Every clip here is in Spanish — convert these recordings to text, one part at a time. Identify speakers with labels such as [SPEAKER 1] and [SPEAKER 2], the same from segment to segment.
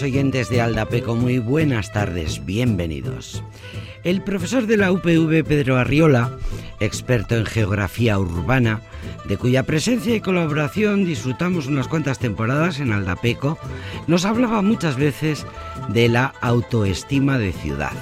[SPEAKER 1] Oyentes de Aldapeco, muy buenas tardes, bienvenidos. El profesor de la UPV, Pedro Arriola, experto en geografía urbana, de cuya presencia y colaboración disfrutamos unas cuantas temporadas en Aldapeco, nos hablaba muchas veces de la autoestima de ciudad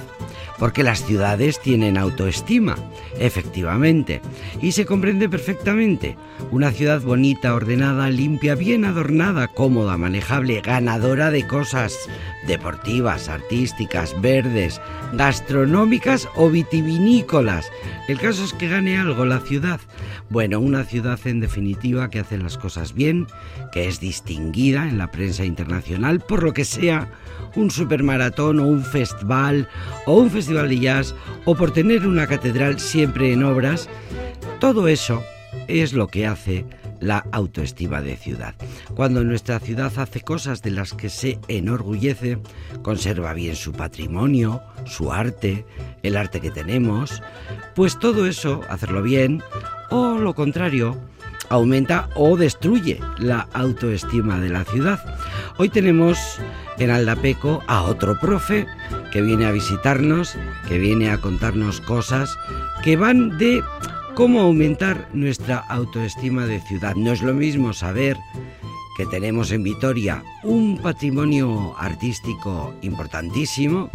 [SPEAKER 1] porque las ciudades tienen autoestima, efectivamente, y se comprende perfectamente. Una ciudad bonita, ordenada, limpia, bien adornada, cómoda, manejable, ganadora de cosas deportivas, artísticas, verdes, gastronómicas o vitivinícolas. El caso es que gane algo la ciudad. Bueno, una ciudad en definitiva que hace las cosas bien, que es distinguida en la prensa internacional por lo que sea un supermaratón o un festival o un festival o por tener una catedral siempre en obras, todo eso es lo que hace la autoestima de ciudad. Cuando nuestra ciudad hace cosas de las que se enorgullece, conserva bien su patrimonio, su arte, el arte que tenemos, pues todo eso, hacerlo bien, o lo contrario, aumenta o destruye la autoestima de la ciudad. Hoy tenemos en Aldapeco a otro profe que viene a visitarnos, que viene a contarnos cosas que van de cómo aumentar nuestra autoestima de ciudad. No es lo mismo saber que tenemos en Vitoria un patrimonio artístico importantísimo,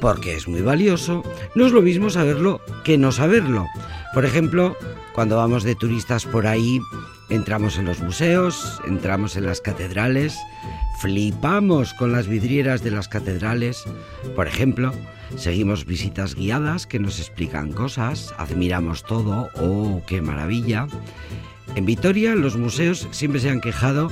[SPEAKER 1] porque es muy valioso, no es lo mismo saberlo que no saberlo. Por ejemplo, cuando vamos de turistas por ahí, entramos en los museos, entramos en las catedrales, flipamos con las vidrieras de las catedrales. Por ejemplo, seguimos visitas guiadas que nos explican cosas, admiramos todo, oh, qué maravilla. En Vitoria los museos siempre se han quejado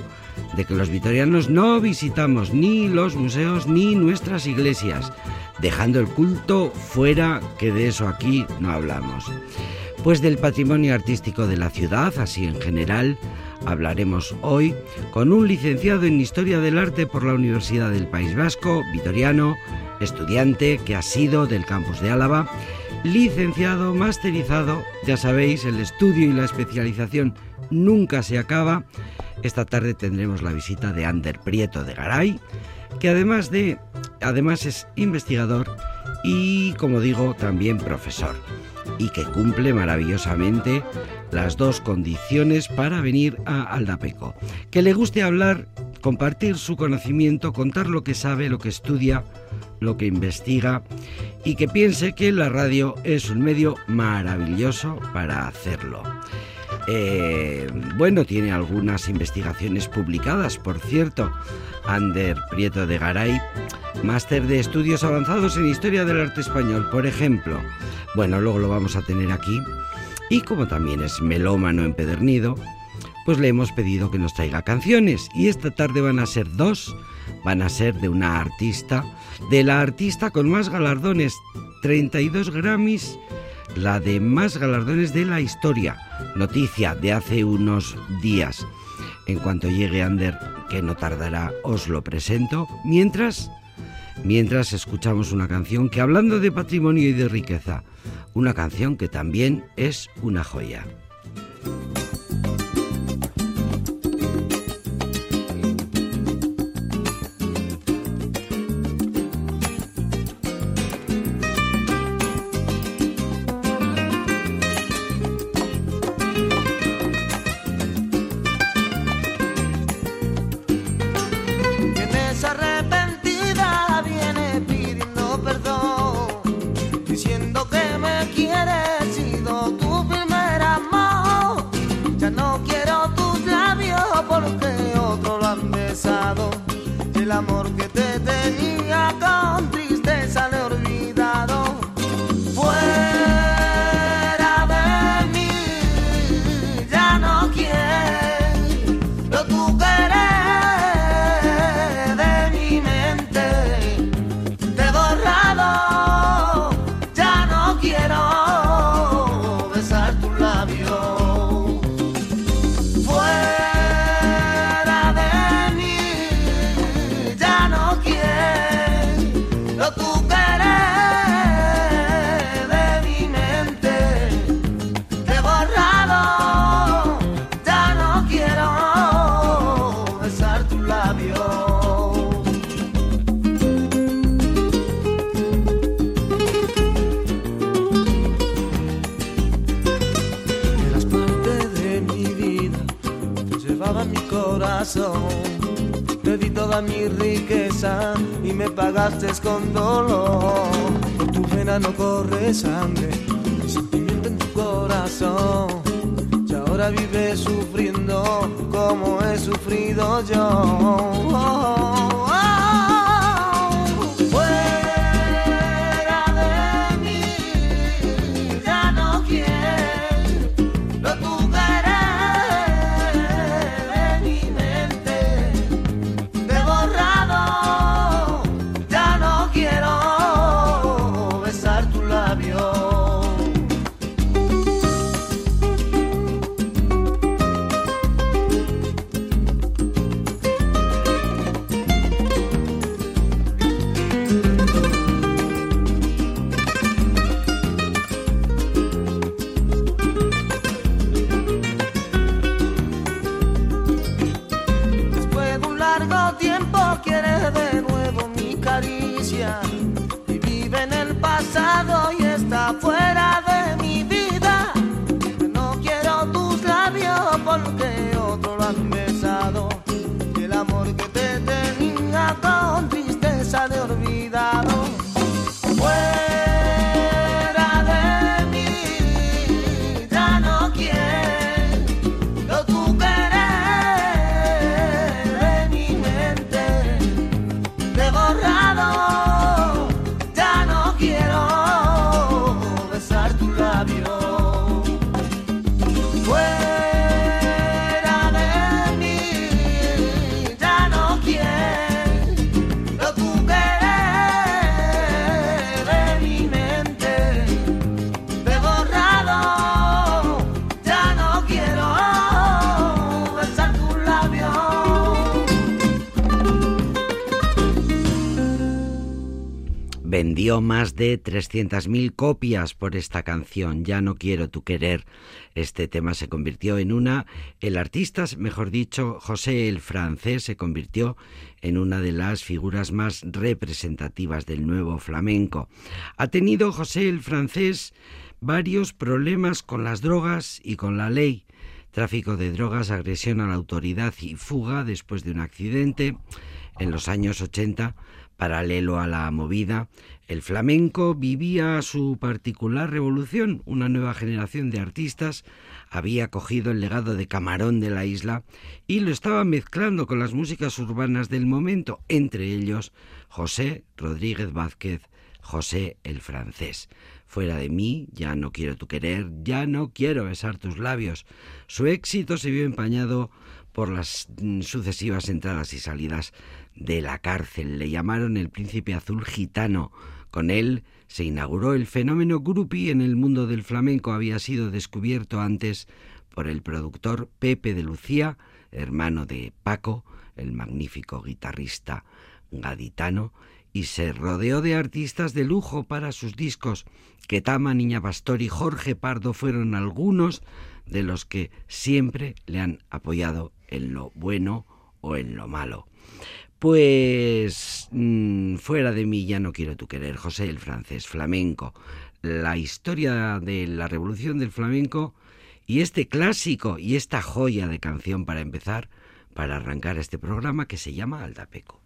[SPEAKER 1] de que los vitorianos no visitamos ni los museos ni nuestras iglesias, dejando el culto fuera, que de eso aquí no hablamos. Pues del patrimonio artístico de la ciudad, así en general, Hablaremos hoy con un licenciado en Historia del Arte por la Universidad del País Vasco, vitoriano, estudiante que ha sido del campus de Álava, licenciado, masterizado, ya sabéis, el estudio y la especialización nunca se acaba. Esta tarde tendremos la visita de Ander Prieto de Garay, que además de además es investigador y como digo, también profesor y que cumple maravillosamente las dos condiciones para venir a Aldapeco. Que le guste hablar, compartir su conocimiento, contar lo que sabe, lo que estudia, lo que investiga y que piense que la radio es un medio maravilloso para hacerlo. Eh, bueno, tiene algunas investigaciones publicadas, por cierto. Ander Prieto de Garay, máster de estudios avanzados en historia del arte español, por ejemplo. Bueno, luego lo vamos a tener aquí. Y como también es melómano empedernido, pues le hemos pedido que nos traiga canciones. Y esta tarde van a ser dos. Van a ser de una artista, de la artista con más galardones, 32 Grammys, la de más galardones de la historia. Noticia de hace unos días. En cuanto llegue Ander, que no tardará, os lo presento. Mientras, mientras escuchamos una canción que hablando de patrimonio y de riqueza, una canción que también es una joya.
[SPEAKER 2] Pagaste con dolor. Por tu pena no corre sangre, sentimiento en tu corazón. Y ahora vives sufriendo como he sufrido yo.
[SPEAKER 1] vendió más de 300.000 copias por esta canción, Ya no quiero tu querer. Este tema se convirtió en una, el artista, mejor dicho, José el francés, se convirtió en una de las figuras más representativas del nuevo flamenco. Ha tenido José el francés varios problemas con las drogas y con la ley. Tráfico de drogas, agresión a la autoridad y fuga después de un accidente. En los años 80 Paralelo a la movida, el flamenco vivía su particular revolución. Una nueva generación de artistas había cogido el legado de Camarón de la isla y lo estaba mezclando con las músicas urbanas del momento, entre ellos José Rodríguez Vázquez, José el francés. Fuera de mí, ya no quiero tu querer, ya no quiero besar tus labios. Su éxito se vio empañado por las mm, sucesivas entradas y salidas de la cárcel. Le llamaron el príncipe azul gitano. Con él se inauguró el fenómeno groupie en el mundo del flamenco. Había sido descubierto antes por el productor Pepe de Lucía, hermano de Paco, el magnífico guitarrista gaditano, y se rodeó de artistas de lujo para sus discos. Ketama, Niña Pastor y Jorge Pardo fueron algunos de los que siempre le han apoyado en lo bueno o en lo malo. Pues mm, fuera de mí ya no quiero tu querer, José el francés, flamenco, la historia de la revolución del flamenco y este clásico y esta joya de canción para empezar, para arrancar este programa que se llama Aldapeco.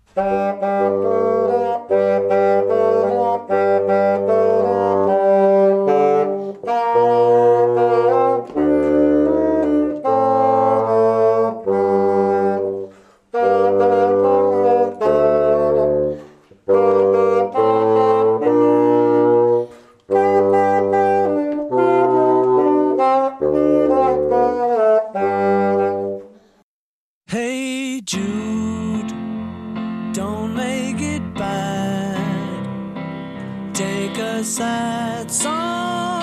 [SPEAKER 2] that song.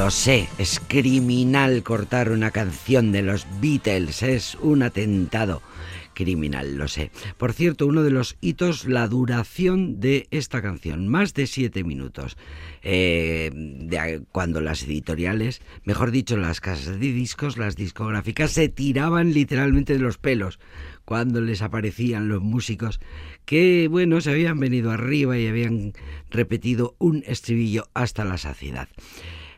[SPEAKER 1] Lo sé, es criminal cortar una canción de los Beatles, es un atentado criminal, lo sé. Por cierto, uno de los hitos, la duración de esta canción, más de siete minutos. Eh, cuando las editoriales, mejor dicho, las casas de discos, las discográficas, se tiraban literalmente de los pelos cuando les aparecían los músicos que, bueno, se habían venido arriba y habían repetido un estribillo hasta la saciedad.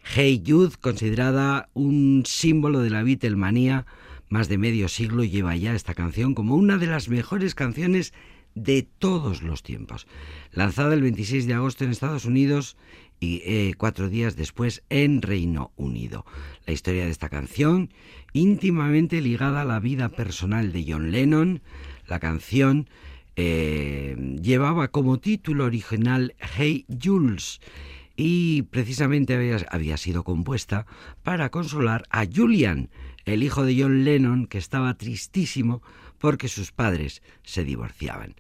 [SPEAKER 1] Hey Jude, considerada un símbolo de la Beatlemanía, más de medio siglo lleva ya esta canción como una de las mejores canciones de todos los tiempos. Lanzada el 26 de agosto en Estados Unidos y eh, cuatro días después en Reino Unido. La historia de esta canción, íntimamente ligada a la vida personal de John Lennon, la canción eh, llevaba como título original Hey Jules y precisamente había, sido compuesta para consolar a Julian, el hijo de John Lennon, que estaba tristísimo porque sus padres se divorciaban.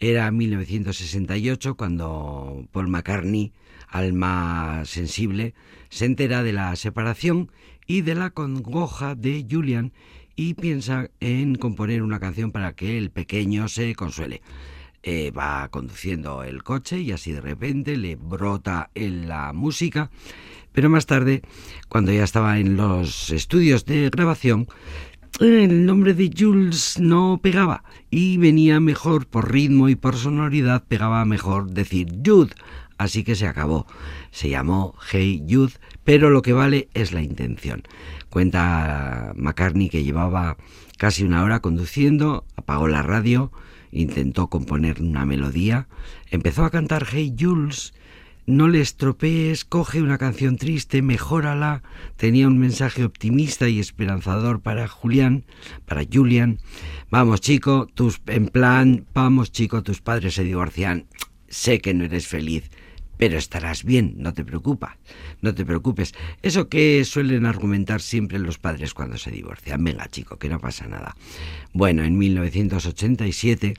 [SPEAKER 1] Era 1968 cuando Paul McCartney, alma sensible, se entera de la separación y de la congoja de Julian y piensa en componer una canción para que el pequeño se consuele. Eh, va conduciendo el coche y así de repente le brota en la música. Pero más tarde, cuando ya estaba en los estudios de grabación, el nombre de Jules no pegaba y venía mejor por ritmo y por sonoridad, pegaba mejor decir Jude. Así que se acabó. Se llamó Hey Jude, pero lo que vale es la intención. Cuenta McCartney que llevaba casi una hora conduciendo, apagó la radio, intentó componer una melodía, empezó a cantar Hey Jules, no le estropees, coge una canción triste, mejórala. Tenía un mensaje optimista y esperanzador para Julián, para Julian. Vamos, chico, tus en plan, vamos, chico, tus padres se divorcian. Sé que no eres feliz, pero estarás bien, no te preocupes, no te preocupes. Eso que suelen argumentar siempre los padres cuando se divorcian. Venga, chico, que no pasa nada. Bueno, en 1987,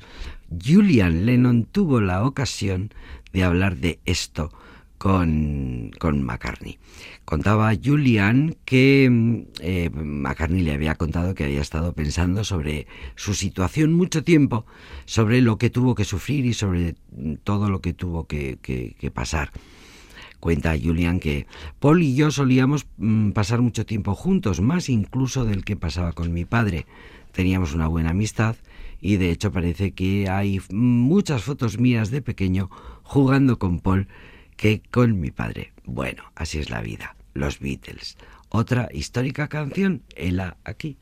[SPEAKER 1] Julian Lennon tuvo la ocasión de hablar de esto con, con McCartney. Contaba Julian que mm, eh, McCartney le había contado que había estado pensando sobre su situación mucho tiempo, sobre lo que tuvo que sufrir y sobre todo lo que tuvo que, que pasar. Cuenta Julian que Paul y yo solíamos mm, pasar mucho tiempo juntos, más incluso del que pasaba con mi padre. Teníamos una buena amistad y de hecho parece que hay muchas fotos mías de pequeño jugando con Paul que con mi padre. Bueno, así es la vida. Los Beatles. Otra histórica canción, Ella aquí.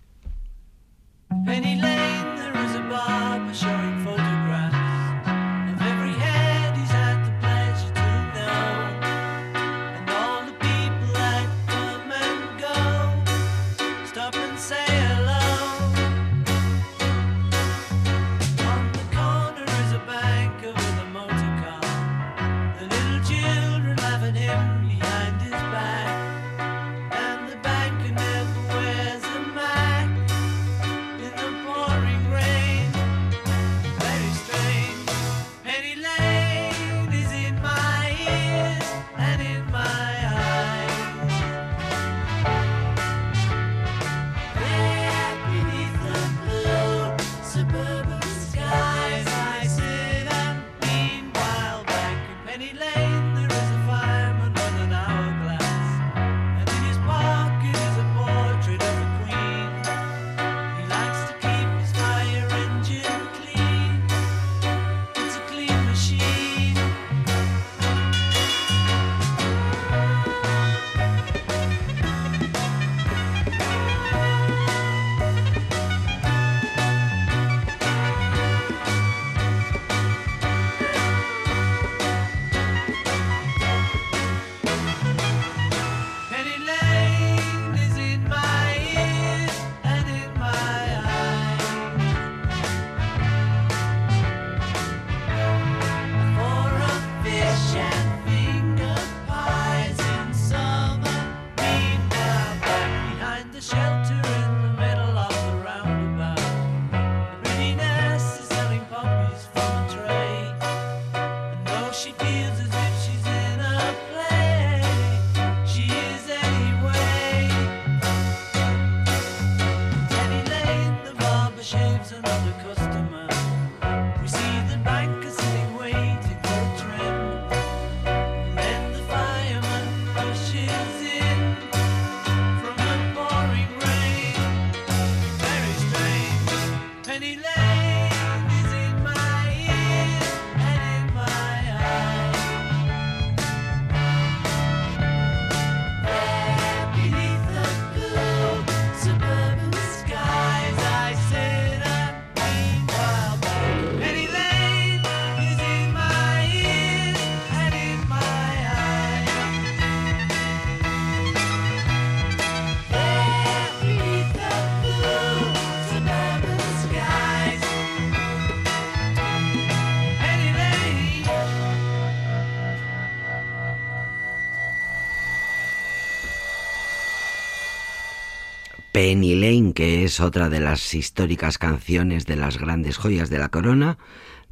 [SPEAKER 1] Que es otra de las históricas canciones de las grandes joyas de la corona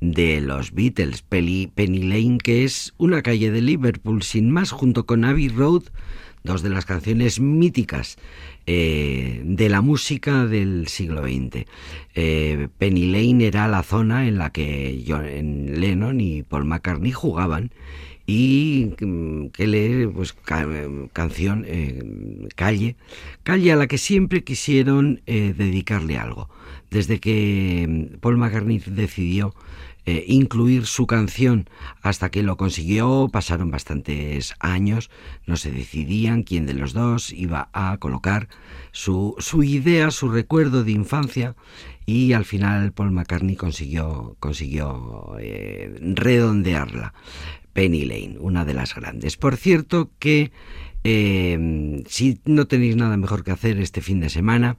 [SPEAKER 1] de los Beatles. Penny Lane, que es una calle de Liverpool sin más, junto con Abbey Road, dos de las canciones míticas eh, de la música del siglo XX. Eh, Penny Lane era la zona en la que John Lennon y Paul McCartney jugaban y mm, que lee pues canción eh, calle calle a la que siempre quisieron dedicarle algo desde que mm, Paul McCartney decidió eh, incluir su canción hasta que lo consiguió. Pasaron bastantes años, no se decidían quién de los dos iba a colocar su, su idea, su recuerdo de infancia y al final Paul McCartney consiguió, consiguió eh, redondearla. Penny Lane, una de las grandes. Por cierto que eh, si no tenéis nada mejor que hacer este fin de semana,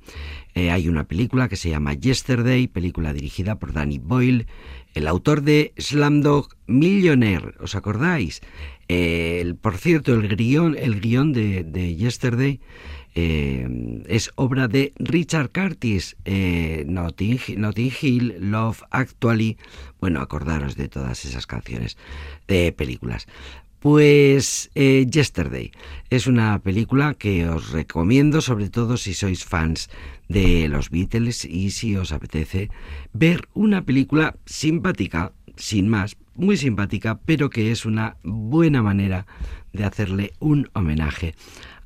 [SPEAKER 1] hay una película que se llama Yesterday, película dirigida por Danny Boyle, el autor de Slamdog Millionaire, ¿os acordáis? por cierto, el guion, el guion de, Yesterday eh, es obra de Richard Curtis, eh, Notting, Hill, Love Actually, bueno, acordaros de todas esas canciones de películas. Pues eh, Yesterday es una película que os recomiendo, sobre todo si sois fans de los Beatles y si os apetece ver una película simpática, sin más, muy simpática, pero que es una buena manera de hacerle un homenaje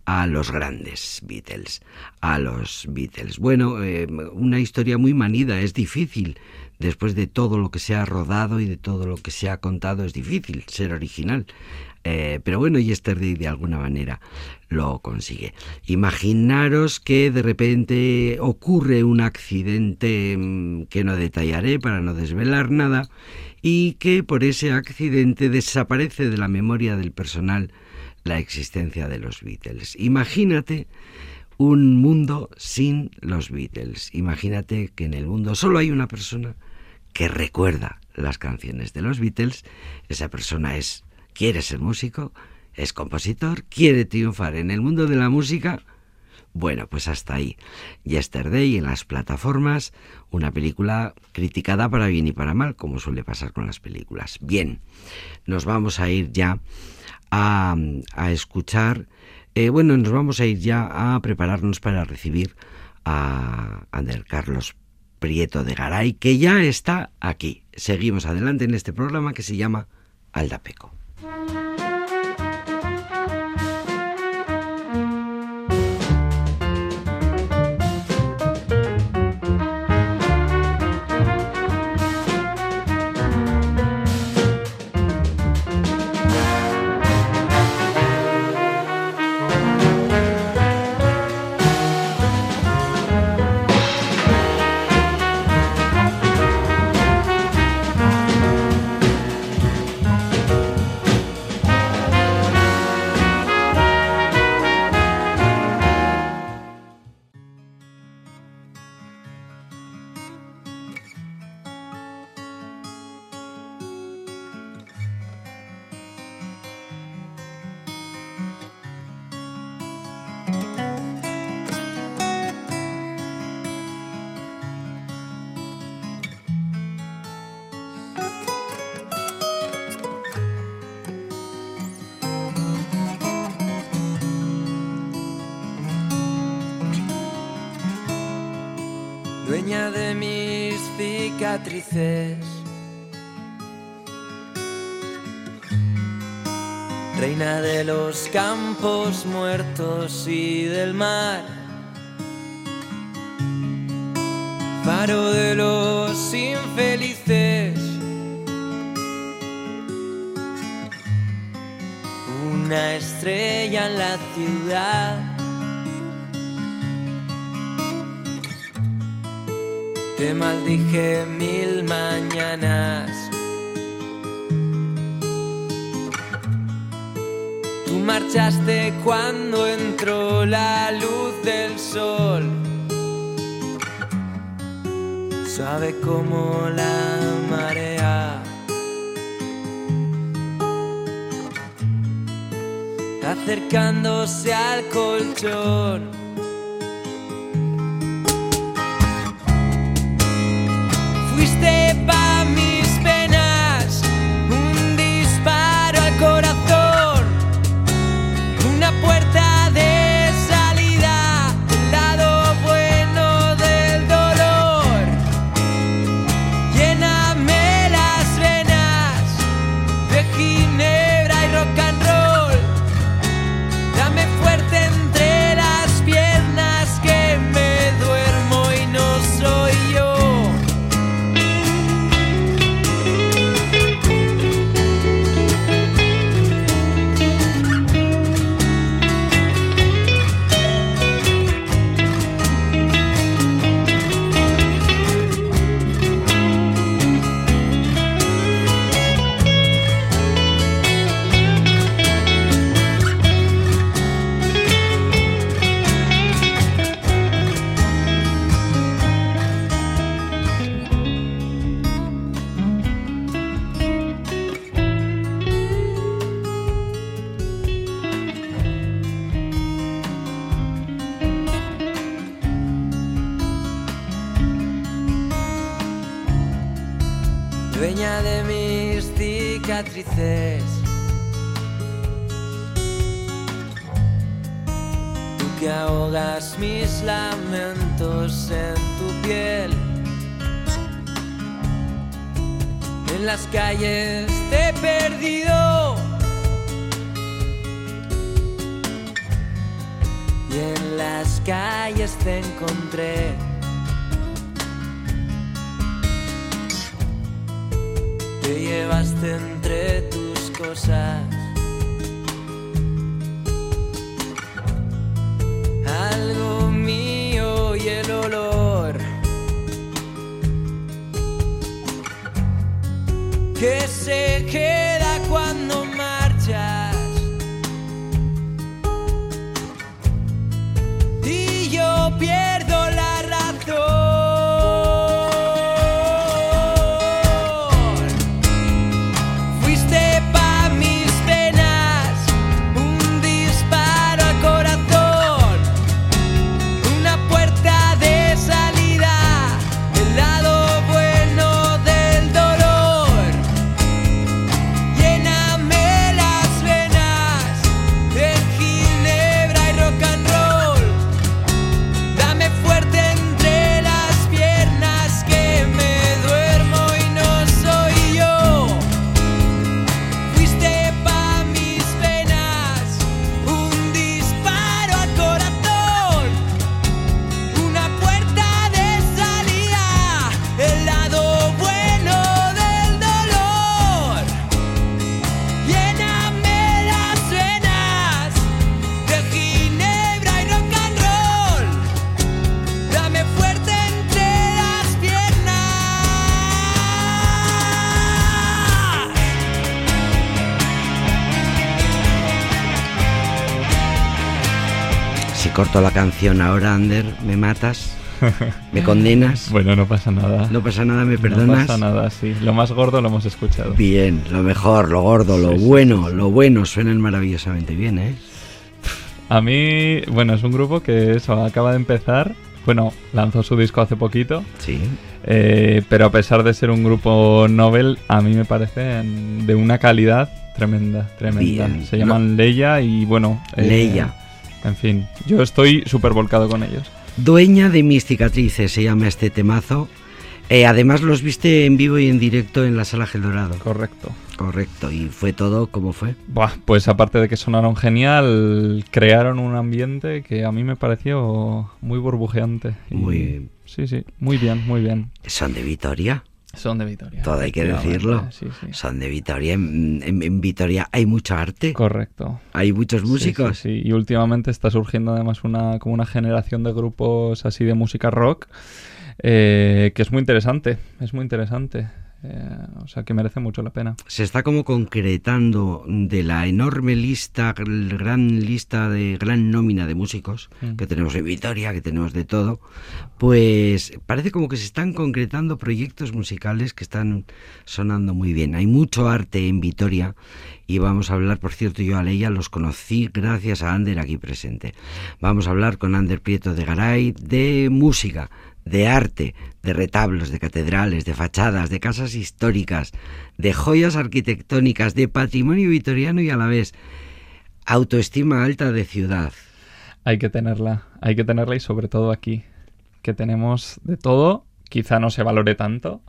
[SPEAKER 1] a los grandes Beatles, a los Beatles. Bueno, eh, una historia muy manida, es difícil, después de todo lo que se ha rodado y de todo lo que se ha contado, es difícil ser original. Eh, pero bueno, Yesterday de alguna manera lo consigue. Imaginaros que de repente ocurre un accidente mm, que no detallaré para no desvelar nada y que por ese accidente desaparece de la memoria del personal la existencia de los Beatles. Imagínate un mundo sin los Beatles. Imagínate que en el mundo solo hay una persona que recuerda las canciones de los Beatles. Esa persona es quiere ser músico, es compositor, quiere triunfar en el mundo de la música. Bueno, pues hasta ahí. Yesterday en las plataformas, una película criticada para bien y para mal, como suele pasar con las películas. Bien, nos vamos a ir ya a, escuchar, eh, bueno, nos vamos a ir ya a prepararnos para recibir a Ander Carlos Prieto de Garay, que ya está aquí. Seguimos adelante en este programa que se llama Aldapeco.
[SPEAKER 2] Dueña de mis cicatrices. Reina de los campos muertos y del mar. Faro de los infelices. Una estrella en la ciudad. Te maldije mil mañanas. Tú marchaste cuando entró la luz del sol. Sabe como la marea. Acercándose al colchón
[SPEAKER 1] canción ahora, Ander, me matas, me condenas.
[SPEAKER 3] Bueno, no pasa nada.
[SPEAKER 1] No pasa nada, me
[SPEAKER 3] No
[SPEAKER 1] perdonas.
[SPEAKER 3] pasa nada, sí. Lo más gordo lo hemos escuchado.
[SPEAKER 1] Bien, lo mejor, lo gordo, lo
[SPEAKER 3] Sí, sí,
[SPEAKER 1] bueno, lo bueno, suenan maravillosamente bien, ¿eh?
[SPEAKER 3] A mí, bueno, es un grupo que eso, acaba de empezar. Bueno, lanzó su disco hace poquito.
[SPEAKER 1] Sí.
[SPEAKER 3] eh, pero a pesar de ser un grupo novel, a mí me parecen de una calidad tremenda, tremenda.
[SPEAKER 1] Bien.
[SPEAKER 3] Se llaman Leia y bueno... eh,
[SPEAKER 1] Leia.
[SPEAKER 3] En fin, yo estoy súper volcado con ellos.
[SPEAKER 1] Dueña de mis cicatrices se llama este temazo. Eh, además los viste en vivo y en directo en la sala Gel Dorado.
[SPEAKER 3] Correcto.
[SPEAKER 1] Correcto. Y fue todo como fue.
[SPEAKER 3] Buah, pues aparte de que sonaron genial, crearon un ambiente que a mí me pareció muy burbujeante. Y-
[SPEAKER 1] Muy-
[SPEAKER 3] Sí, sí, muy bien, muy bien.
[SPEAKER 1] Son de Vitoria.
[SPEAKER 3] Son de Vitoria.
[SPEAKER 1] Todo hay que decirlo.
[SPEAKER 3] Sí, sí.
[SPEAKER 1] Son de Vitoria. En, en- en Vitoria hay mucha arte.
[SPEAKER 3] Correcto.
[SPEAKER 1] Hay muchos músicos.
[SPEAKER 3] Sí, sí, Y últimamente está surgiendo además una, como una generación de grupos así de música rock eh, que es muy interesante. Es muy interesante. Eh, o sea que merece mucho la pena.
[SPEAKER 1] se está como concretando de la enorme lista, gr- gran lista de gran nómina de músicos
[SPEAKER 3] Mm.
[SPEAKER 1] que tenemos en Vitoria, que tenemos de todo, pues parece como que se están concretando proyectos musicales que están sonando muy bien. Hay mucho arte en Vitoria y vamos a hablar, por cierto, yo a Leia los conocí gracias a Ander aquí presente. Vamos a hablar con Ander Prieto de Garay de música, de arte, de retablos, de catedrales, de fachadas, de casas históricas, de joyas arquitectónicas, de patrimonio vitoriano y a la vez autoestima alta de ciudad.
[SPEAKER 3] Hay que tenerla, hay que tenerla y sobre todo aquí, que tenemos de todo, quizá no se valore tanto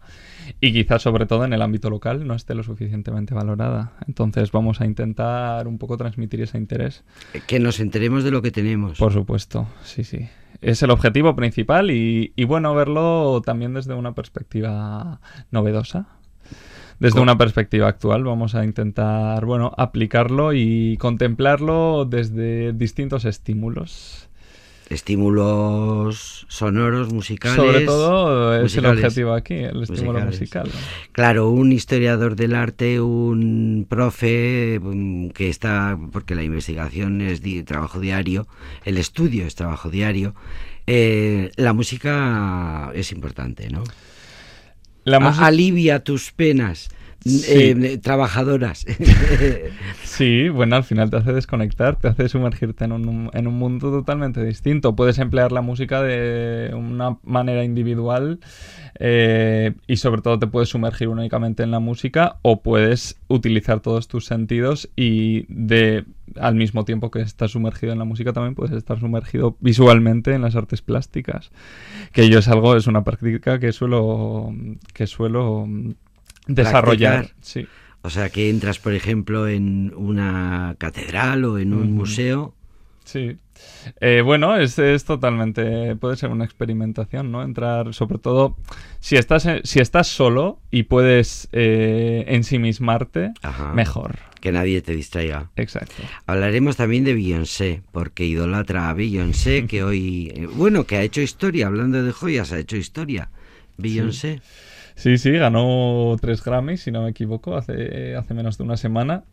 [SPEAKER 3] y quizá sobre todo en el ámbito local no esté lo suficientemente valorada. Entonces vamos a intentar un poco transmitir ese interés.
[SPEAKER 1] Que nos enteremos de lo que tenemos.
[SPEAKER 3] Por supuesto, sí, sí. Es el objetivo principal y, y bueno, verlo también desde una perspectiva novedosa. Desde una perspectiva actual vamos a intentar, bueno, aplicarlo y contemplarlo desde distintos estímulos.
[SPEAKER 1] Estímulos sonoros, musicales.
[SPEAKER 3] Sobre todo es el objetivo aquí, el estímulo
[SPEAKER 1] Musicales.
[SPEAKER 3] musical. ¿no?
[SPEAKER 1] Claro, un historiador del arte, un profe mm, que está, porque la investigación es di- trabajo diario, el estudio es trabajo diario, eh, la música es importante, ¿no?
[SPEAKER 3] La música-
[SPEAKER 1] alivia tus penas. Eh, trabajadoras.
[SPEAKER 3] sí, bueno, al final te hace desconectar, te hace sumergirte en un, en un mundo totalmente distinto. Puedes emplear la música de una manera individual eh, y sobre todo te puedes sumergir únicamente en la música o puedes utilizar todos tus sentidos y de al mismo tiempo que estás sumergido en la música también puedes estar sumergido visualmente en las artes plásticas que yo es algo es una práctica que suelo que suelo desarrollar sí
[SPEAKER 1] o sea que entras por ejemplo en una catedral o en un museo
[SPEAKER 3] sí eh, bueno, es, es, totalmente. Puede ser una experimentación, ¿no? Entrar, sobre todo, si estás, si estás solo y puedes eh, ensimismarte, mejor.
[SPEAKER 1] Que nadie te distraiga.
[SPEAKER 3] Exacto.
[SPEAKER 1] Hablaremos también de Beyoncé, porque idolatra a Beyoncé, que hoy. Eh, bueno, que ha hecho historia, hablando de joyas, ha hecho historia. Beyoncé.
[SPEAKER 3] Sí. Sí, ganó tres Grammys, si no me equivoco, hace, hace menos de una semana.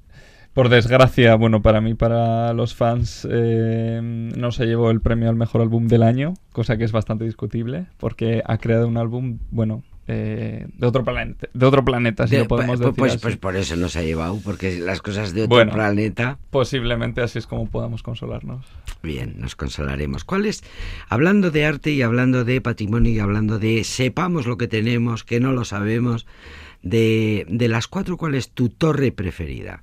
[SPEAKER 3] Por desgracia, bueno, para mí, para los fans, eh, no se llevó el premio al mejor álbum del año, cosa que es bastante discutible, porque ha creado un álbum, bueno, eh, de otro planeta, de otro planeta, si lo podemos
[SPEAKER 1] pues,
[SPEAKER 3] decir.
[SPEAKER 1] Pues, pues, por eso no se ha llevado, porque las cosas de otro planeta.
[SPEAKER 3] Posiblemente así es como podamos consolarnos.
[SPEAKER 1] Bien, nos consolaremos. ¿Cuál es? Hablando de arte y hablando de patrimonio y hablando de sepamos lo que tenemos, que no lo sabemos, de, de las cuatro, ¿cuál es tu torre preferida?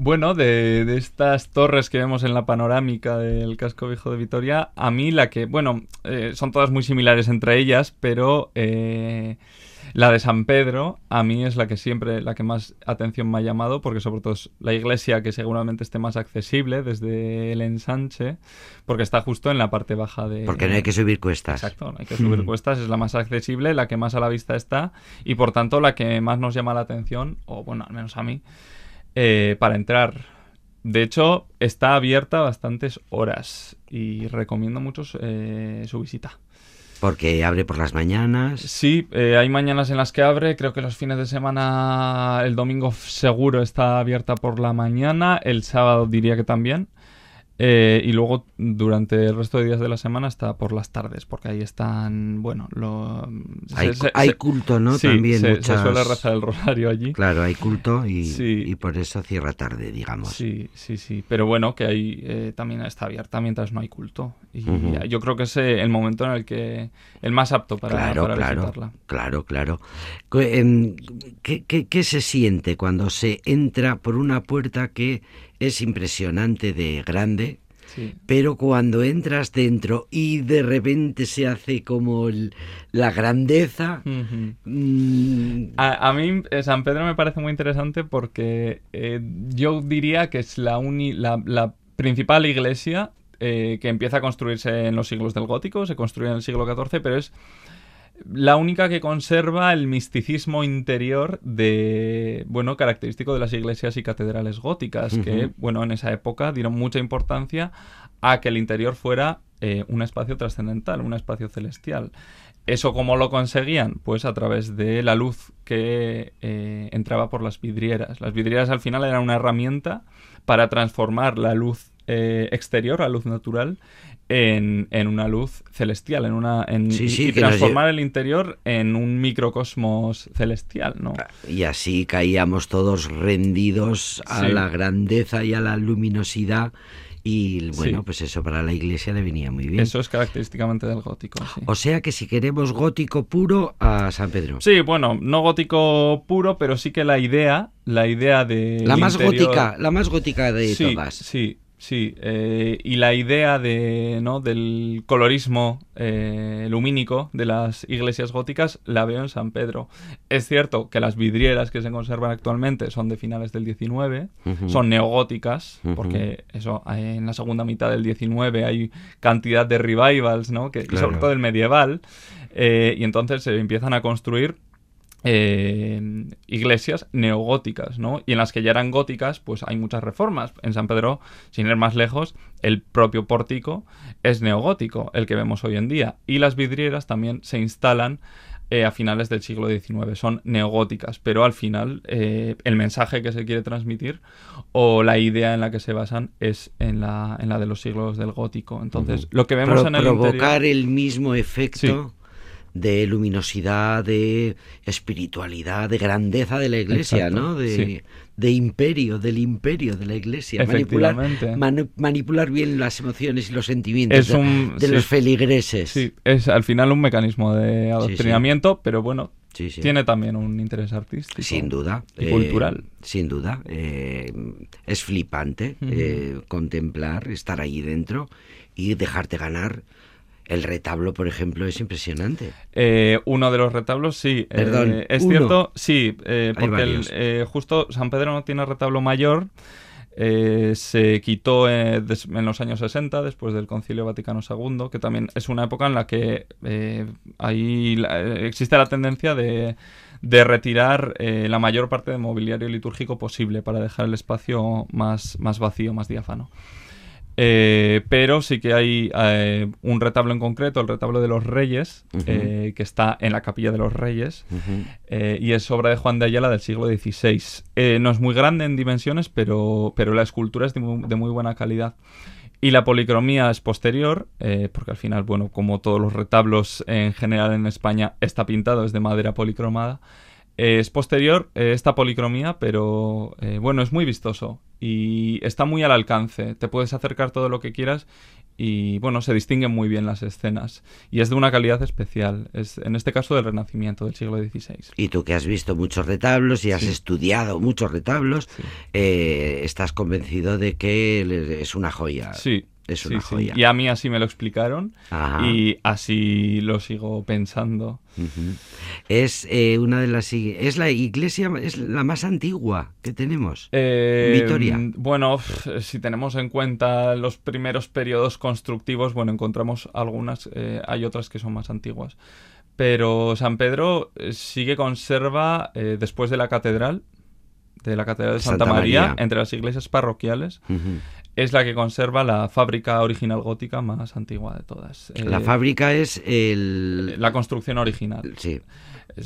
[SPEAKER 3] Bueno, de, estas torres que vemos en la panorámica del casco viejo de Vitoria, a mí la que, bueno, eh, son todas muy similares entre ellas, pero eh, la de San Pedro a mí es la que siempre, la que más atención me ha llamado, porque sobre todo es la iglesia que seguramente esté más accesible desde el ensanche, porque está justo en la parte baja de...
[SPEAKER 1] Porque no hay que subir cuestas.
[SPEAKER 3] Exacto, no hay que subir cuestas, es la más accesible, la que más a la vista está, y por tanto la que más nos llama la atención, o bueno, al menos a mí, eh, para entrar. De hecho, está abierta bastantes horas y recomiendo mucho eh, su visita.
[SPEAKER 1] Porque abre por las mañanas.
[SPEAKER 3] Sí, eh, hay mañanas en las que abre. Creo que los fines de semana, el domingo seguro está abierta por la mañana. El sábado diría que también. Eh, y luego durante el resto de días de la semana está por las tardes, porque ahí están, bueno, lo...
[SPEAKER 1] Hay, culto, ¿no? También
[SPEAKER 3] se, suele rezar el rosario allí.
[SPEAKER 1] Claro, hay culto y, por eso cierra tarde, digamos.
[SPEAKER 3] Sí, sí, sí. Pero bueno, que ahí eh, también está abierta mientras no hay culto. Y yo creo que es eh, el momento en el que el más apto para,
[SPEAKER 1] claro,
[SPEAKER 3] para
[SPEAKER 1] claro,
[SPEAKER 3] visitarla.
[SPEAKER 1] Claro, claro. Em, ¿Qué, qué se siente cuando se entra por una puerta que es impresionante de grande, pero cuando entras dentro y de repente se hace como la grandeza...
[SPEAKER 3] Mm, a, mí eh, San Pedro me parece muy interesante porque eh, yo diría que es la, la, principal iglesia eh, que empieza a construirse en los siglos del gótico, se construye en el siglo XIV, pero es la única que conserva el misticismo interior de, bueno, característico de las iglesias y catedrales góticas, que, bueno, en esa época dieron mucha importancia a que el interior fuera eh, un espacio trascendental, un espacio celestial. ¿Eso cómo lo conseguían? Pues a través de la luz que eh, entraba por las vidrieras. Las vidrieras al final eran una herramienta para transformar la luz eh, exterior, la luz natural, en, una luz celestial, en una en, y, transformar el interior en un microcosmos celestial, ¿no?
[SPEAKER 1] Y así caíamos todos rendidos a la grandeza y a la luminosidad y bueno, pues eso para la iglesia le venía muy bien.
[SPEAKER 3] Eso es característicamente del gótico.
[SPEAKER 1] O sea que si queremos gótico puro a San Pedro.
[SPEAKER 3] Sí, bueno, no gótico puro, pero sí que la idea, la idea de
[SPEAKER 1] la más gótica, la más gótica de todas.
[SPEAKER 3] Sí, Sí, eh, y la idea de, ¿no? del colorismo eh, lumínico de las iglesias góticas la veo en San Pedro. Es cierto que las vidrieras que se conservan actualmente son de finales del 19, son neogóticas, porque eso en la segunda mitad del 19 hay cantidad de revivals, ¿no? que, sobre todo el medieval, eh, y entonces se empiezan a construir eh, iglesias neogóticas, ¿no? Y en las que ya eran góticas, pues hay muchas reformas. En San Pedro, sin ir más lejos, el propio pórtico es neogótico, el que vemos hoy en día. Y las vidrieras también se instalan eh, a finales del siglo XIX. Son neogóticas, pero al final eh, el mensaje que se quiere transmitir o la idea en la que se basan es en la, en la de los siglos del gótico. Entonces, lo que vemos en el
[SPEAKER 1] provocar el mismo efecto de luminosidad, de espiritualidad, de grandeza de la iglesia,
[SPEAKER 3] Exacto,
[SPEAKER 1] ¿no? De,
[SPEAKER 3] sí.
[SPEAKER 1] de imperio, del imperio de la iglesia. Manipular, manipular bien las emociones y los sentimientos
[SPEAKER 3] Es
[SPEAKER 1] de,
[SPEAKER 3] un-
[SPEAKER 1] de
[SPEAKER 3] sí.
[SPEAKER 1] los feligreses.
[SPEAKER 3] Sí, es al final un mecanismo de adoctrinamiento, pero bueno,
[SPEAKER 1] Sí, sí.
[SPEAKER 3] tiene también un interés artístico.
[SPEAKER 1] Sin duda.
[SPEAKER 3] Y
[SPEAKER 1] eh,
[SPEAKER 3] cultural.
[SPEAKER 1] Sin duda. eh, es flipante eh, contemplar, estar ahí dentro y dejarte ganar. El retablo, por ejemplo, es impresionante.
[SPEAKER 3] Eh, uno de los retablos, sí. eh,
[SPEAKER 1] Perdón,
[SPEAKER 3] es
[SPEAKER 1] uno.
[SPEAKER 3] cierto, sí, eh, porque el- eh, justo San Pedro no tiene retablo mayor. eh, se quitó eh, des- en los años 60, después del Concilio Vaticano II, que también es una época en la que eh, ahí la- eh, existe la tendencia de, de retirar eh, la mayor parte del mobiliario litúrgico posible para dejar el espacio más, más vacío, más diáfano. Eh, pero sí que hay eh, un retablo en concreto, el retablo de los Reyes, eh, que está en la capilla de los Reyes, y es obra de Juan de Ayala del siglo XVI. No es muy grande en dimensiones, pero, pero la escultura es de muy, de muy buena calidad. Y la policromía es posterior, eh, porque al final, bueno, como todos los retablos en general en España, está pintado, es de madera policromada. Eh, es posterior eh, esta policromía, pero eh, bueno, es muy vistoso y está muy al alcance. Te puedes acercar todo lo que quieras y bueno, se distinguen muy bien las escenas. Y es de una calidad especial, es en este caso del Renacimiento, del siglo XVI.
[SPEAKER 1] Y tú que has visto muchos retablos y has
[SPEAKER 3] Sí.
[SPEAKER 1] estudiado muchos retablos,
[SPEAKER 3] Sí.
[SPEAKER 1] eh, estás convencido de que es una joya.
[SPEAKER 3] Sí.
[SPEAKER 1] Es una
[SPEAKER 3] sí.
[SPEAKER 1] joya.
[SPEAKER 3] Y a mí así me lo explicaron
[SPEAKER 1] Ajá.
[SPEAKER 3] y así lo sigo pensando.
[SPEAKER 1] Es eh, una de las es la iglesia es la más antigua que tenemos.
[SPEAKER 3] Eh,
[SPEAKER 1] Vitoria.
[SPEAKER 3] mm, Bueno, si tenemos en cuenta los primeros periodos constructivos, bueno, encontramos algunas, eh, hay otras que son más antiguas. Pero San Pedro eh, sí que conserva, después de la catedral, de la catedral de Santa,
[SPEAKER 1] Santa
[SPEAKER 3] María,
[SPEAKER 1] María.
[SPEAKER 3] entre las iglesias parroquiales. Es la que conserva la fábrica original gótica más antigua de todas.
[SPEAKER 1] La
[SPEAKER 3] Eh,
[SPEAKER 1] fábrica es el
[SPEAKER 3] La construcción original.
[SPEAKER 1] sí,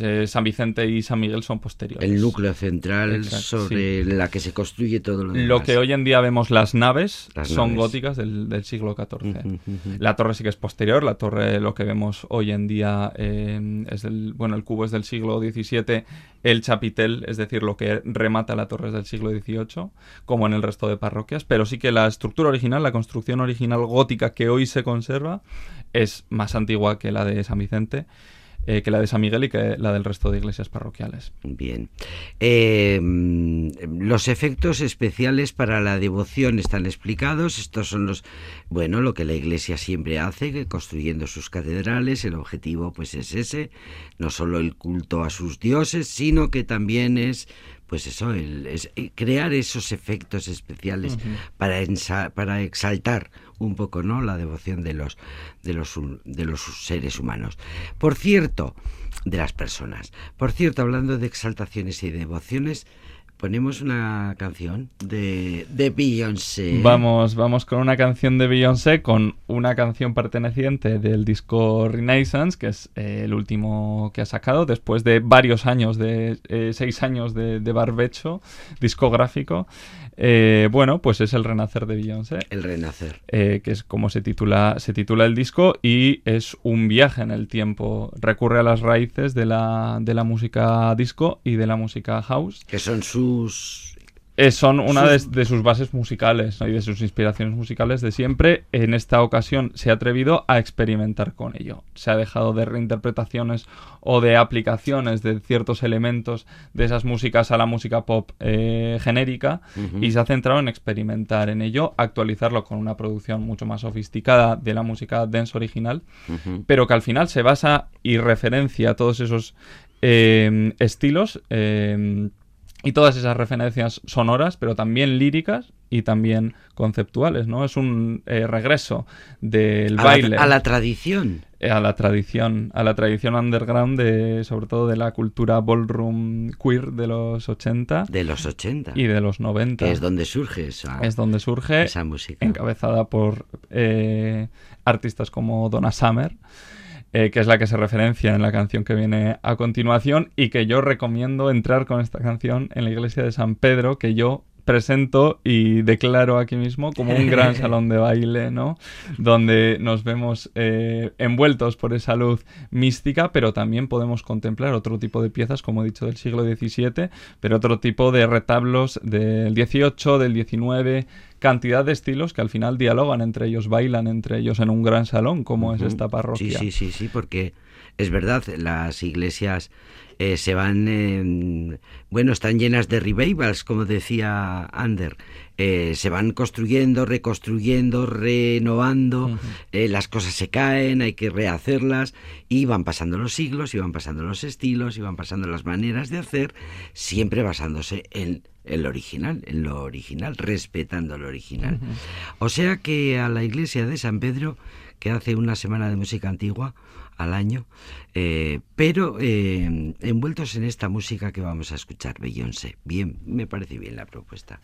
[SPEAKER 3] Eh, San Vicente y San Miguel son posteriores.
[SPEAKER 1] el núcleo central
[SPEAKER 3] Exacto,
[SPEAKER 1] sobre la que se construye todo lo demás.
[SPEAKER 3] Lo que hoy en día vemos las naves
[SPEAKER 1] Las
[SPEAKER 3] son
[SPEAKER 1] naves.
[SPEAKER 3] góticas del, del siglo XIV. La torre sí que es posterior. La torre, lo que vemos hoy en día, eh, es del, bueno, el cubo es del siglo XVII. El chapitel, es decir, lo que remata la torre es del siglo XVIII, como en el resto de parroquias. Pero sí que la estructura original, la construcción original gótica que hoy se conserva, es más antigua que la de San Vicente, eh, que la de San Miguel y que la del resto de iglesias parroquiales.
[SPEAKER 1] Bien. Eh, mm, los efectos especiales para la devoción están explicados. Estos son los, bueno, lo que la Iglesia siempre hace, que construyendo sus catedrales. El objetivo, pues, es ese, no solo el culto a sus dioses, sino que también es, pues, eso, el, es eh, crear esos efectos especiales para, ensa- para exaltar un poco, ¿no? La devoción de los, de los, de los seres humanos. Por cierto, de las personas. Por cierto, hablando de exaltaciones y devociones, ponemos una canción de, de Beyoncé.
[SPEAKER 3] Vamos, vamos con una canción de Beyoncé, con una canción perteneciente del disco Renaissance, que es eh, el último que ha sacado, después de varios años, de eh, seis años de, de barbecho discográfico. Eh, bueno, pues es el renacer de Beyoncé.
[SPEAKER 1] El renacer.
[SPEAKER 3] eh, que es como se titula, se titula el disco, y es un viaje en el tiempo. Recurre a las raíces de la, de la música disco y de la música house.
[SPEAKER 1] Que son sus...
[SPEAKER 3] Eh, son una de,
[SPEAKER 1] Sus-
[SPEAKER 3] de sus bases musicales ¿no? y de sus inspiraciones musicales de siempre. En esta ocasión se ha atrevido a experimentar con ello. Se ha dejado de reinterpretaciones o de aplicaciones de ciertos elementos de esas músicas a la música pop eh, genérica y se ha centrado en experimentar en ello, actualizarlo con una producción mucho más sofisticada de la música dance original pero que al final se basa y referencia a todos esos eh, estilos y todas esas referencias sonoras, pero también líricas y también conceptuales, ¿no? Es un eh, regreso del
[SPEAKER 1] a,
[SPEAKER 3] baile
[SPEAKER 1] la, a la tradición.
[SPEAKER 3] eh, a la tradición, a la tradición underground de, sobre todo de la cultura ballroom queer de los 80
[SPEAKER 1] De los 80.
[SPEAKER 3] y de los 90.
[SPEAKER 1] que es donde surge esa,
[SPEAKER 3] Es donde surge
[SPEAKER 1] esa música.
[SPEAKER 3] encabezada por eh, artistas como Donna Summer, eh, que es la que se referencia en la canción que viene a continuación y que yo recomiendo entrar con esta canción en la iglesia de San Pedro, que yo presento y declaro aquí mismo como un gran salón de baile, ¿no? Donde nos vemos eh, envueltos por esa luz mística, pero también podemos contemplar otro tipo de piezas, como he dicho, del siglo XVII, pero otro tipo de retablos del XVIII, del XIX, cantidad de estilos que al final dialogan entre ellos, bailan entre ellos en un gran salón, como es esta parroquia.
[SPEAKER 4] Sí, sí, sí, sí, porque es verdad, las iglesias eh, se van, bueno, están llenas de revivals, como decía Ander. Eh, se van construyendo, reconstruyendo, renovando, eh, las cosas se caen, hay que rehacerlas y van pasando los siglos y van pasando los estilos y van pasando las maneras de hacer, siempre basándose en el original, en lo original, respetando lo original. O sea que a la iglesia de San Pedro, que hace una semana de música antigua, al año, eh, pero eh, envueltos en esta música que vamos a escuchar, Beyoncé. Bien, me parece bien la propuesta.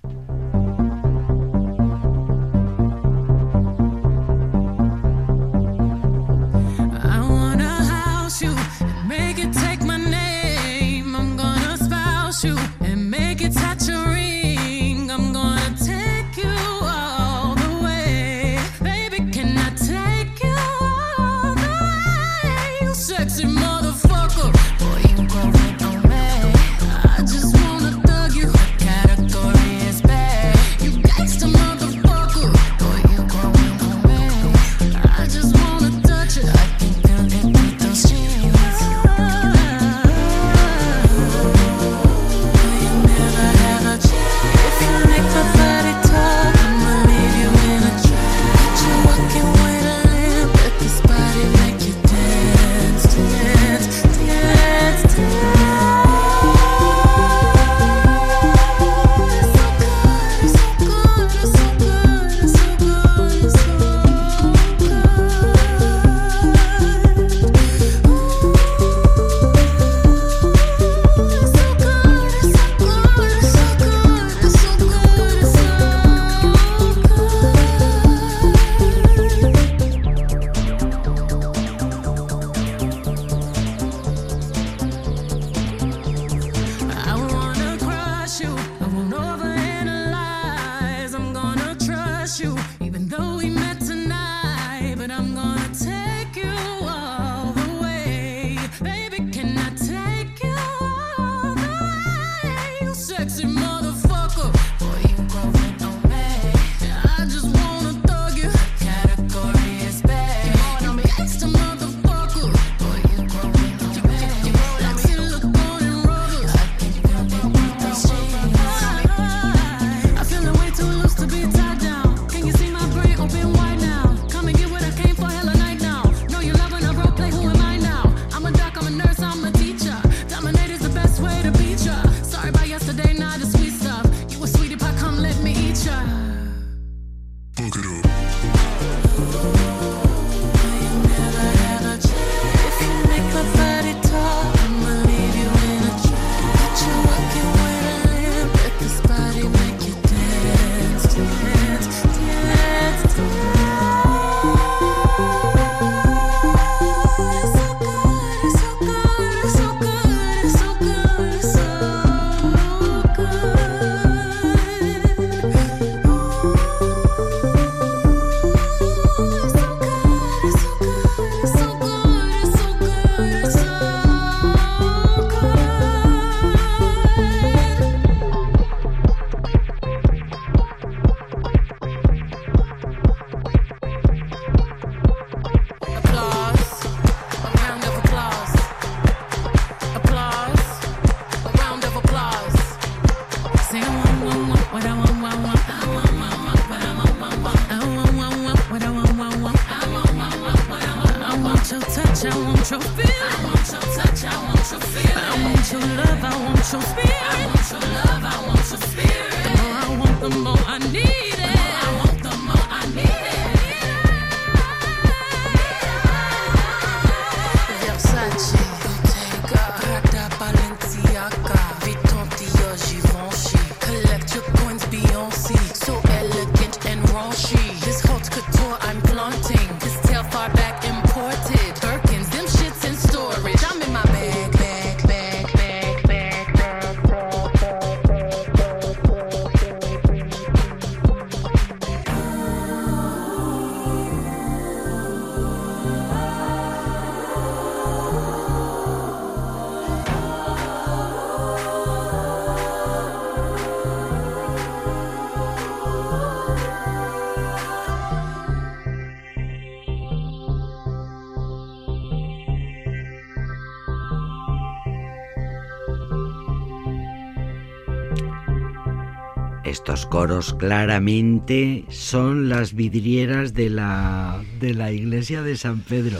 [SPEAKER 1] Coros claramente son las vidrieras de la, de la iglesia de San Pedro.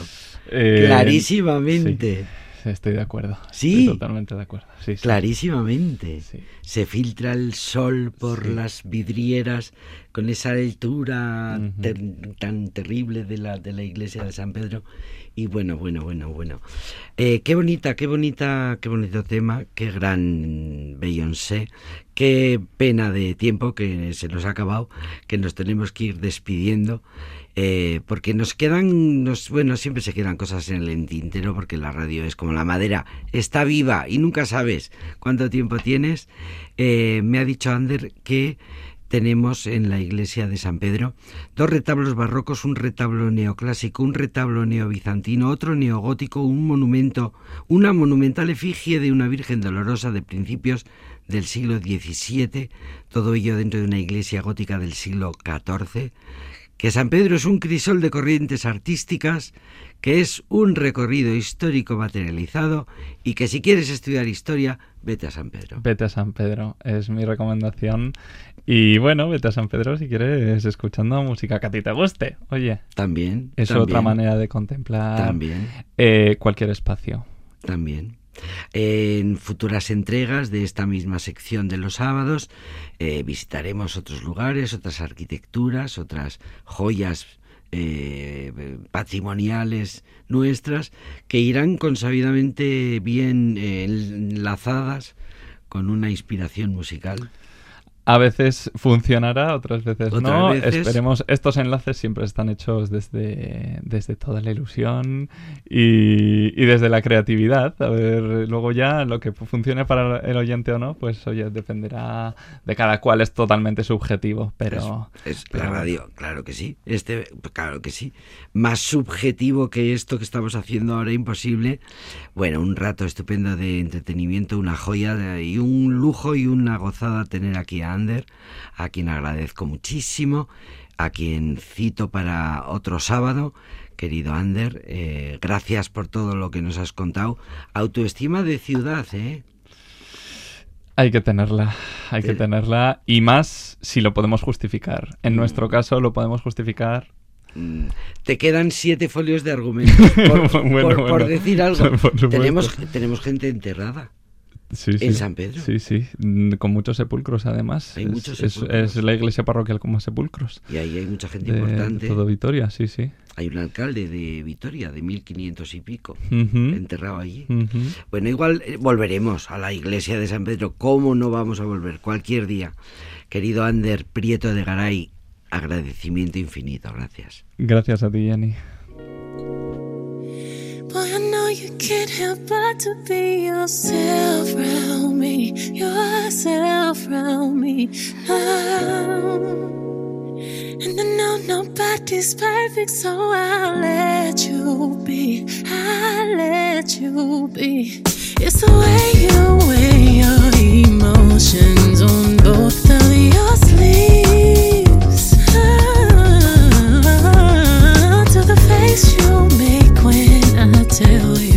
[SPEAKER 3] Eh,
[SPEAKER 1] Clarísimamente.
[SPEAKER 3] sí, estoy de acuerdo.
[SPEAKER 1] Sí.
[SPEAKER 3] Estoy totalmente de acuerdo. Sí.
[SPEAKER 1] Clarísimamente.
[SPEAKER 3] Sí.
[SPEAKER 1] Se filtra el sol por
[SPEAKER 3] Sí.
[SPEAKER 1] las vidrieras con esa altura ter- tan terrible de la, de la iglesia de San Pedro. Y bueno, bueno, bueno, bueno. Eh, qué bonita, qué bonita, qué bonito tema, qué gran Beyoncé. Qué pena de tiempo que se nos ha acabado, que nos tenemos que ir despidiendo. eh, porque nos quedan, nos, bueno, siempre se quedan cosas en el tintero porque la radio es como la madera, está viva y nunca sabes cuánto tiempo tienes. Eh, me ha dicho Ander que tenemos en la iglesia de San Pedro dos retablos barrocos, un retablo neoclásico, un retablo neobizantino, otro neogótico, un monumento, una monumental efigie de una Virgen dolorosa de principios del siglo XVII, todo ello dentro de una iglesia gótica del siglo XIV que San Pedro es un crisol de corrientes artísticas, que es un recorrido histórico materializado y que si quieres estudiar historia, vete a San Pedro.
[SPEAKER 3] Vete a San Pedro, es mi recomendación. Y bueno, vete a San Pedro si quieres escuchando música que a ti te guste. Oye,
[SPEAKER 1] También.
[SPEAKER 3] es
[SPEAKER 1] también,
[SPEAKER 3] otra manera de contemplar
[SPEAKER 1] También,
[SPEAKER 3] eh, cualquier espacio.
[SPEAKER 1] también. En futuras entregas de esta misma sección de los sábados eh, visitaremos otros lugares, otras arquitecturas, otras joyas eh, patrimoniales nuestras que irán consabidamente bien eh, enlazadas con una inspiración musical.
[SPEAKER 3] A veces funcionará, otras veces
[SPEAKER 1] Otras
[SPEAKER 3] no.
[SPEAKER 1] veces-
[SPEAKER 3] Esperemos, estos enlaces siempre están hechos desde, desde toda la ilusión y, y desde la creatividad. A ver, luego ya lo que funcione para el oyente o no, pues oye, dependerá de cada cual, es totalmente subjetivo, pero...
[SPEAKER 1] Es, es
[SPEAKER 3] pero
[SPEAKER 1] la radio, claro que sí. Este, claro que sí. Más subjetivo que esto que estamos haciendo ahora, imposible. Bueno, un rato estupendo de entretenimiento, una joya de- y un lujo y una gozada tener aquí a A quien agradezco muchísimo, a quien cito para otro sábado. Querido Ander, eh, gracias por todo lo que nos has contado. Autoestima de ciudad, ¿eh?
[SPEAKER 3] Hay que tenerla, hay que
[SPEAKER 1] Te-
[SPEAKER 3] tenerla y más si lo podemos justificar. En nuestro caso lo podemos justificar
[SPEAKER 1] Mm, Te quedan siete folios de argumentos por,
[SPEAKER 3] Bueno,
[SPEAKER 1] por- decir algo.
[SPEAKER 3] Por
[SPEAKER 1] tenemos, tenemos gente enterrada.
[SPEAKER 3] Sí,
[SPEAKER 1] ¿En
[SPEAKER 3] sí.
[SPEAKER 1] San Pedro?
[SPEAKER 3] Sí, sí. Mm, Con muchos sepulcros, además.
[SPEAKER 1] Hay
[SPEAKER 3] es,
[SPEAKER 1] muchos
[SPEAKER 3] es-
[SPEAKER 1] sepulcros.
[SPEAKER 3] es la iglesia parroquial con más sepulcros.
[SPEAKER 1] Y ahí hay mucha gente
[SPEAKER 3] De,
[SPEAKER 1] importante.
[SPEAKER 3] todo Vitoria, sí, sí.
[SPEAKER 1] Hay un alcalde de Vitoria de 1500 y pico enterrado allí. Bueno, igual eh, volveremos a la iglesia de San Pedro. ¿Cómo no vamos a volver? Cualquier día. Querido Ander Prieto de Garay, agradecimiento infinito. Gracias.
[SPEAKER 3] Gracias a ti, Jenny.
[SPEAKER 4] Boy, I know you can't help but to be yourself around me, yourself around me now. And I know nobody's perfect, so I'll let you be. I'll let you be. It's the way you weigh your emotions on both of your sleeves. myself